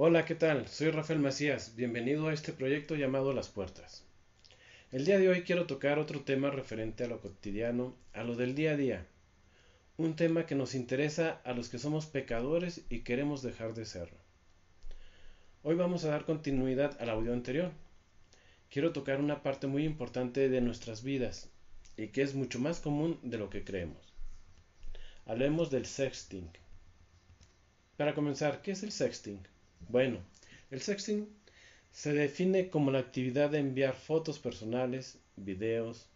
Hola, ¿qué tal? Soy Rafael Macías. Bienvenido a este proyecto llamado Las Puertas. El día de hoy quiero tocar otro tema referente a lo cotidiano, a lo del día a día. Un tema que nos interesa a los que somos pecadores y queremos dejar de serlo. Hoy vamos a dar continuidad al audio anterior. Quiero tocar una parte muy importante de nuestras vidas y que es mucho más común de lo que creemos. Hablemos del sexting. Para comenzar, ¿qué es el sexting? Bueno, el sexting se define como la actividad de enviar fotos personales, videos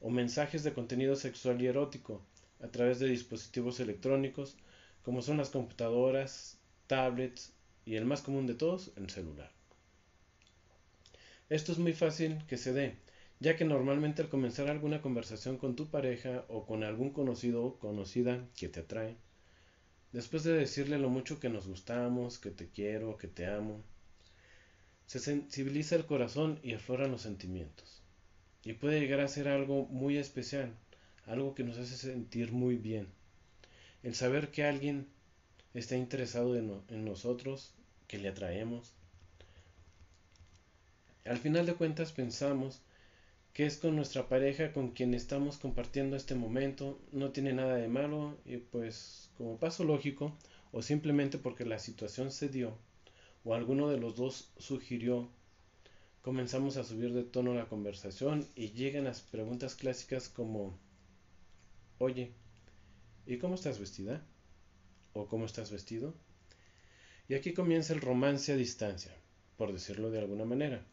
o mensajes de contenido sexual y erótico a través de dispositivos electrónicos como son las computadoras, tablets y el más común de todos, el celular. Esto es muy fácil que se dé, ya que normalmente al comenzar alguna conversación con tu pareja o con algún conocido o conocida que te atrae, después de decirle lo mucho que nos gustamos, que te quiero, que te amo, se sensibiliza el corazón y afloran los sentimientos. Y puede llegar a ser algo muy especial, algo que nos hace sentir muy bien. El saber que alguien está interesado en, en nosotros, que le atraemos. Al final de cuentas pensamos que es con nuestra pareja con quien estamos compartiendo este momento, no tiene nada de malo y pues como paso lógico o simplemente porque la situación se dio, o alguno de los dos sugirió, comenzamos a subir de tono la conversación y llegan las preguntas clásicas como, oye, ¿y cómo estás vestida? ¿O cómo estás vestido? Y aquí comienza el romance a distancia, por decirlo de alguna manera.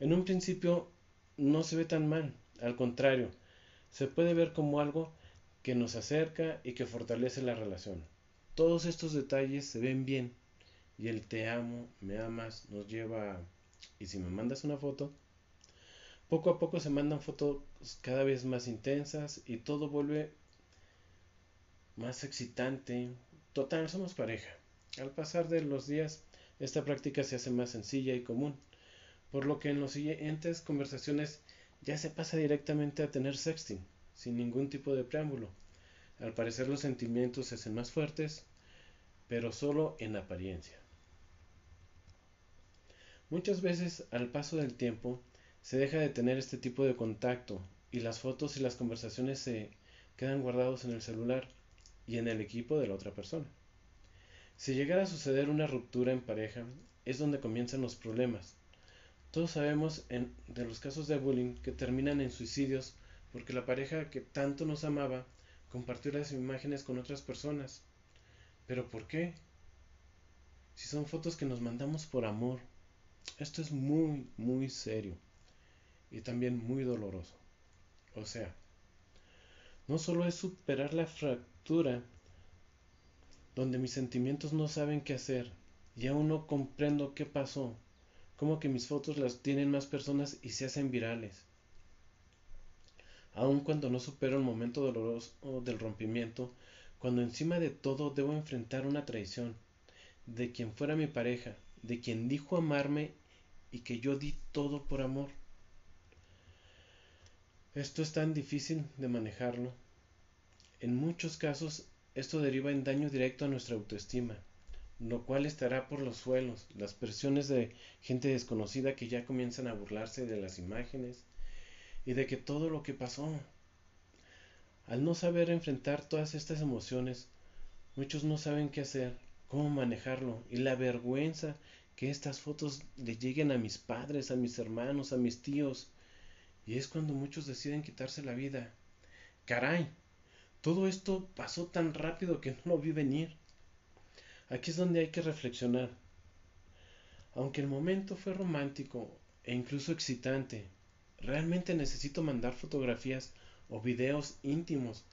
En un principio no se ve tan mal, al contrario, se puede ver como algo que nos acerca y que fortalece la relación. Todos estos detalles se ven bien y el te amo, me amas nos lleva y si me mandas una foto, poco a poco se mandan fotos cada vez más intensas y todo vuelve más excitante. Total, somos pareja. Al pasar de los días, esta práctica se hace más sencilla y común, por lo que en las siguientes conversaciones ya se pasa directamente a tener sexting, sin ningún tipo de preámbulo. Al parecer los sentimientos se hacen más fuertes, pero solo en apariencia. Muchas veces al paso del tiempo se deja de tener este tipo de contacto y las fotos y las conversaciones se quedan guardados en el celular y en el equipo de la otra persona. Si llegara a suceder una ruptura en pareja, es donde comienzan los problemas. Todos sabemos de los casos de bullying que terminan en suicidios porque la pareja que tanto nos amaba compartió las imágenes con otras personas. ¿Pero por qué? Si son fotos que nos mandamos por amor. Esto es muy, muy serio y también muy doloroso. O sea, no solo es superar la fractura donde mis sentimientos no saben qué hacer y aún no comprendo qué pasó, como que mis fotos las tienen más personas y se hacen virales. Aun cuando no supero el momento doloroso del rompimiento, cuando encima de todo debo enfrentar una traición de quien fuera mi pareja, de quien dijo amarme y que yo di todo por amor. Esto es tan difícil de manejarlo. En muchos casos esto deriva en daño directo a nuestra autoestima, lo cual estará por los suelos, las presiones de gente desconocida que ya comienzan a burlarse de las imágenes y de que todo lo que pasó. Al no saber enfrentar todas estas emociones, muchos no saben qué hacer, cómo manejarlo y la vergüenza que estas fotos le lleguen a mis padres, a mis hermanos, a mis tíos. Y es cuando muchos deciden quitarse la vida. Caray, todo esto pasó tan rápido que no lo vi venir. Aquí es donde hay que reflexionar. Aunque el momento fue romántico e incluso excitante, ¿realmente necesito mandar fotografías o videos íntimos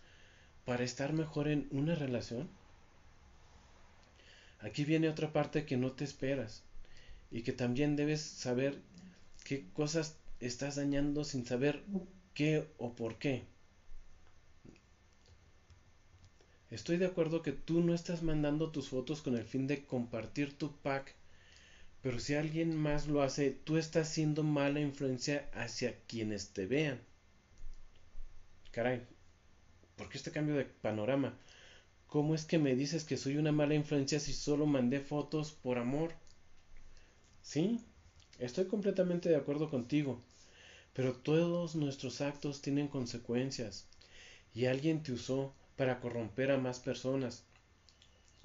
para estar mejor en una relación? Aquí viene otra parte que no te esperas y que también debes saber qué cosas estás dañando sin saber qué o por qué. Estoy de acuerdo que tú no estás mandando tus fotos con el fin de compartir tu pack, pero si alguien más lo hace, tú estás siendo mala influencia hacia quienes te vean. Caray, ¿por qué este cambio de panorama? ¿Cómo es que me dices que soy una mala influencia si solo mandé fotos por amor? Sí, estoy completamente de acuerdo contigo, pero todos nuestros actos tienen consecuencias y alguien te usó para corromper a más personas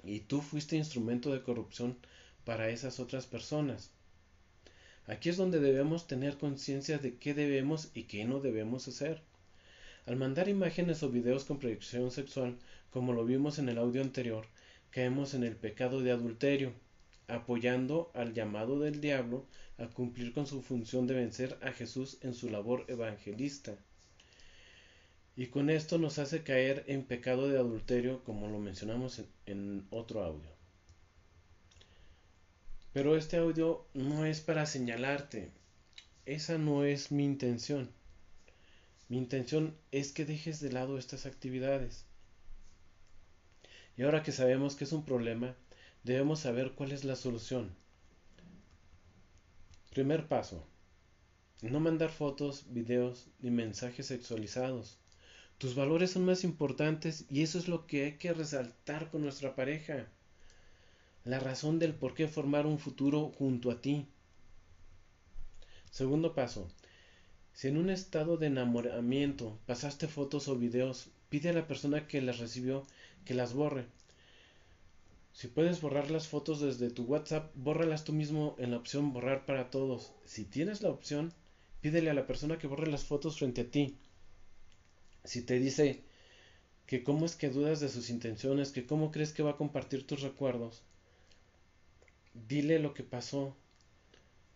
y tú fuiste instrumento de corrupción para esas otras personas. Aquí es donde debemos tener conciencia de qué debemos y qué no debemos hacer. Al mandar imágenes o videos con proyección sexual, como lo vimos en el audio anterior, caemos en el pecado de adulterio, apoyando al llamado del diablo a cumplir con su función de vencer a Jesús en su labor evangelista. Y con esto nos hace caer en pecado de adulterio, como lo mencionamos en, otro audio. Pero este audio no es para señalarte. Esa no es mi intención. Mi intención es que dejes de lado estas actividades. Y ahora que sabemos que es un problema, debemos saber cuál es la solución. Primer paso. No mandar fotos, videos ni mensajes sexualizados. Tus valores son más importantes y eso es lo que hay que resaltar con nuestra pareja la razón del por qué formar un futuro junto a ti. Segundo paso. Si en un estado de enamoramiento pasaste fotos o videos, pide a la persona que las recibió que las borre. Si puedes borrar las fotos desde tu WhatsApp, bórralas tú mismo en la opción borrar para todos. Si tienes la opción, pídele a la persona que borre las fotos frente a ti. Si te dice que cómo es que dudas de sus intenciones, que cómo crees que va a compartir tus recuerdos, dile lo que pasó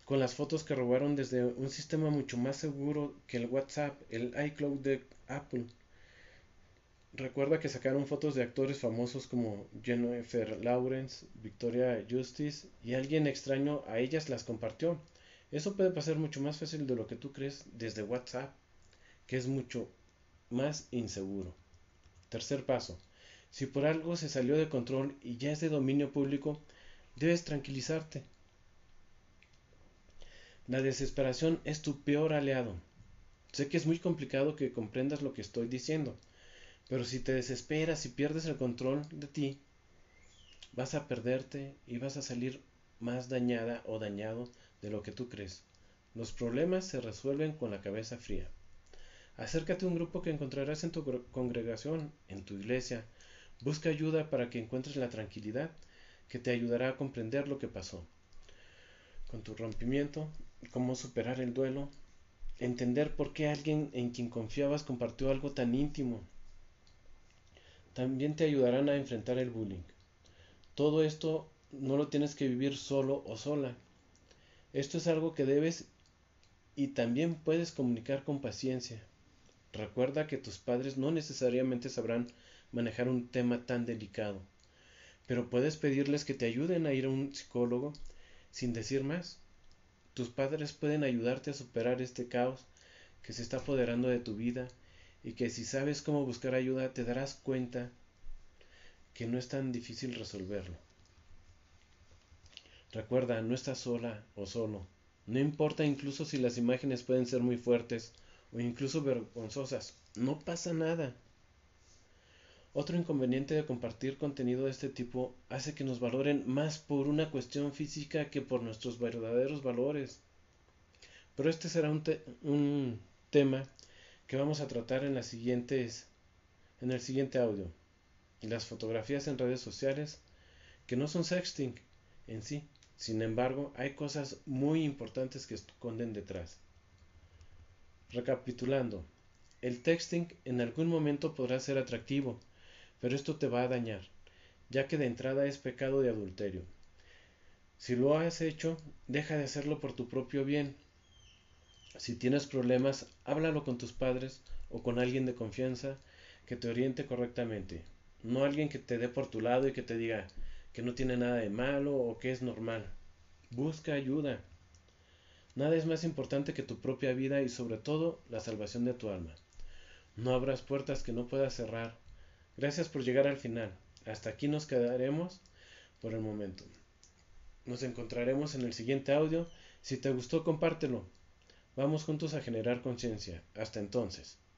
con las fotos que robaron desde un sistema mucho más seguro que el WhatsApp, el iCloud de Apple. Recuerda que sacaron fotos de actores famosos como Jennifer Lawrence, Victoria Justice y alguien extraño a ellas las compartió. Eso puede pasar mucho más fácil de lo que tú crees desde WhatsApp, que es mucho más inseguro. Tercer paso. Si por algo se salió de control y ya es de dominio público, Debes tranquilizarte. La desesperación es tu peor aliado. Sé que es muy complicado que comprendas lo que estoy diciendo, pero si te desesperas y pierdes el control de ti, vas a perderte y vas a salir más dañada o dañado de lo que tú crees. Los problemas se resuelven con la cabeza fría. Acércate a un grupo que encontrarás en tu congregación, en tu iglesia. Busca ayuda para que encuentres la tranquilidad que te ayudará a comprender lo que pasó con tu rompimiento, cómo superar el duelo, entender por qué alguien en quien confiabas compartió algo tan íntimo. También te ayudarán a enfrentar el bullying. Todo esto no lo tienes que vivir solo o sola. Esto es algo que debes y también puedes comunicar con paciencia. Recuerda que tus padres no necesariamente sabrán manejar un tema tan delicado pero puedes pedirles que te ayuden a ir a un psicólogo sin decir más. Tus padres pueden ayudarte a superar este caos que se está apoderando de tu vida y que si sabes cómo buscar ayuda te darás cuenta que no es tan difícil resolverlo. Recuerda, no estás sola o solo. No importa incluso si las imágenes pueden ser muy fuertes o incluso vergonzosas. No pasa nada. Otro inconveniente de compartir contenido de este tipo hace que nos valoren más por una cuestión física que por nuestros verdaderos valores. Pero este será un, tema que vamos a tratar en las siguientes en el siguiente audio. Las fotografías en redes sociales que no son sexting en sí. Sin embargo, hay cosas muy importantes que esconden detrás. Recapitulando, el texting en algún momento podrá ser atractivo, pero esto te va a dañar, ya que de entrada es pecado de adulterio. Si lo has hecho, deja de hacerlo por tu propio bien. Si tienes problemas, háblalo con tus padres o con alguien de confianza que te oriente correctamente, no alguien que te dé por tu lado y que te diga que no tiene nada de malo o que es normal. Busca ayuda. Nada es más importante que tu propia vida y sobre todo la salvación de tu alma. No abras puertas que no puedas cerrar Gracias por llegar al final. Hasta aquí nos quedaremos por el momento. Nos encontraremos en el siguiente audio. Si te gustó, compártelo. Vamos juntos a generar conciencia. Hasta entonces.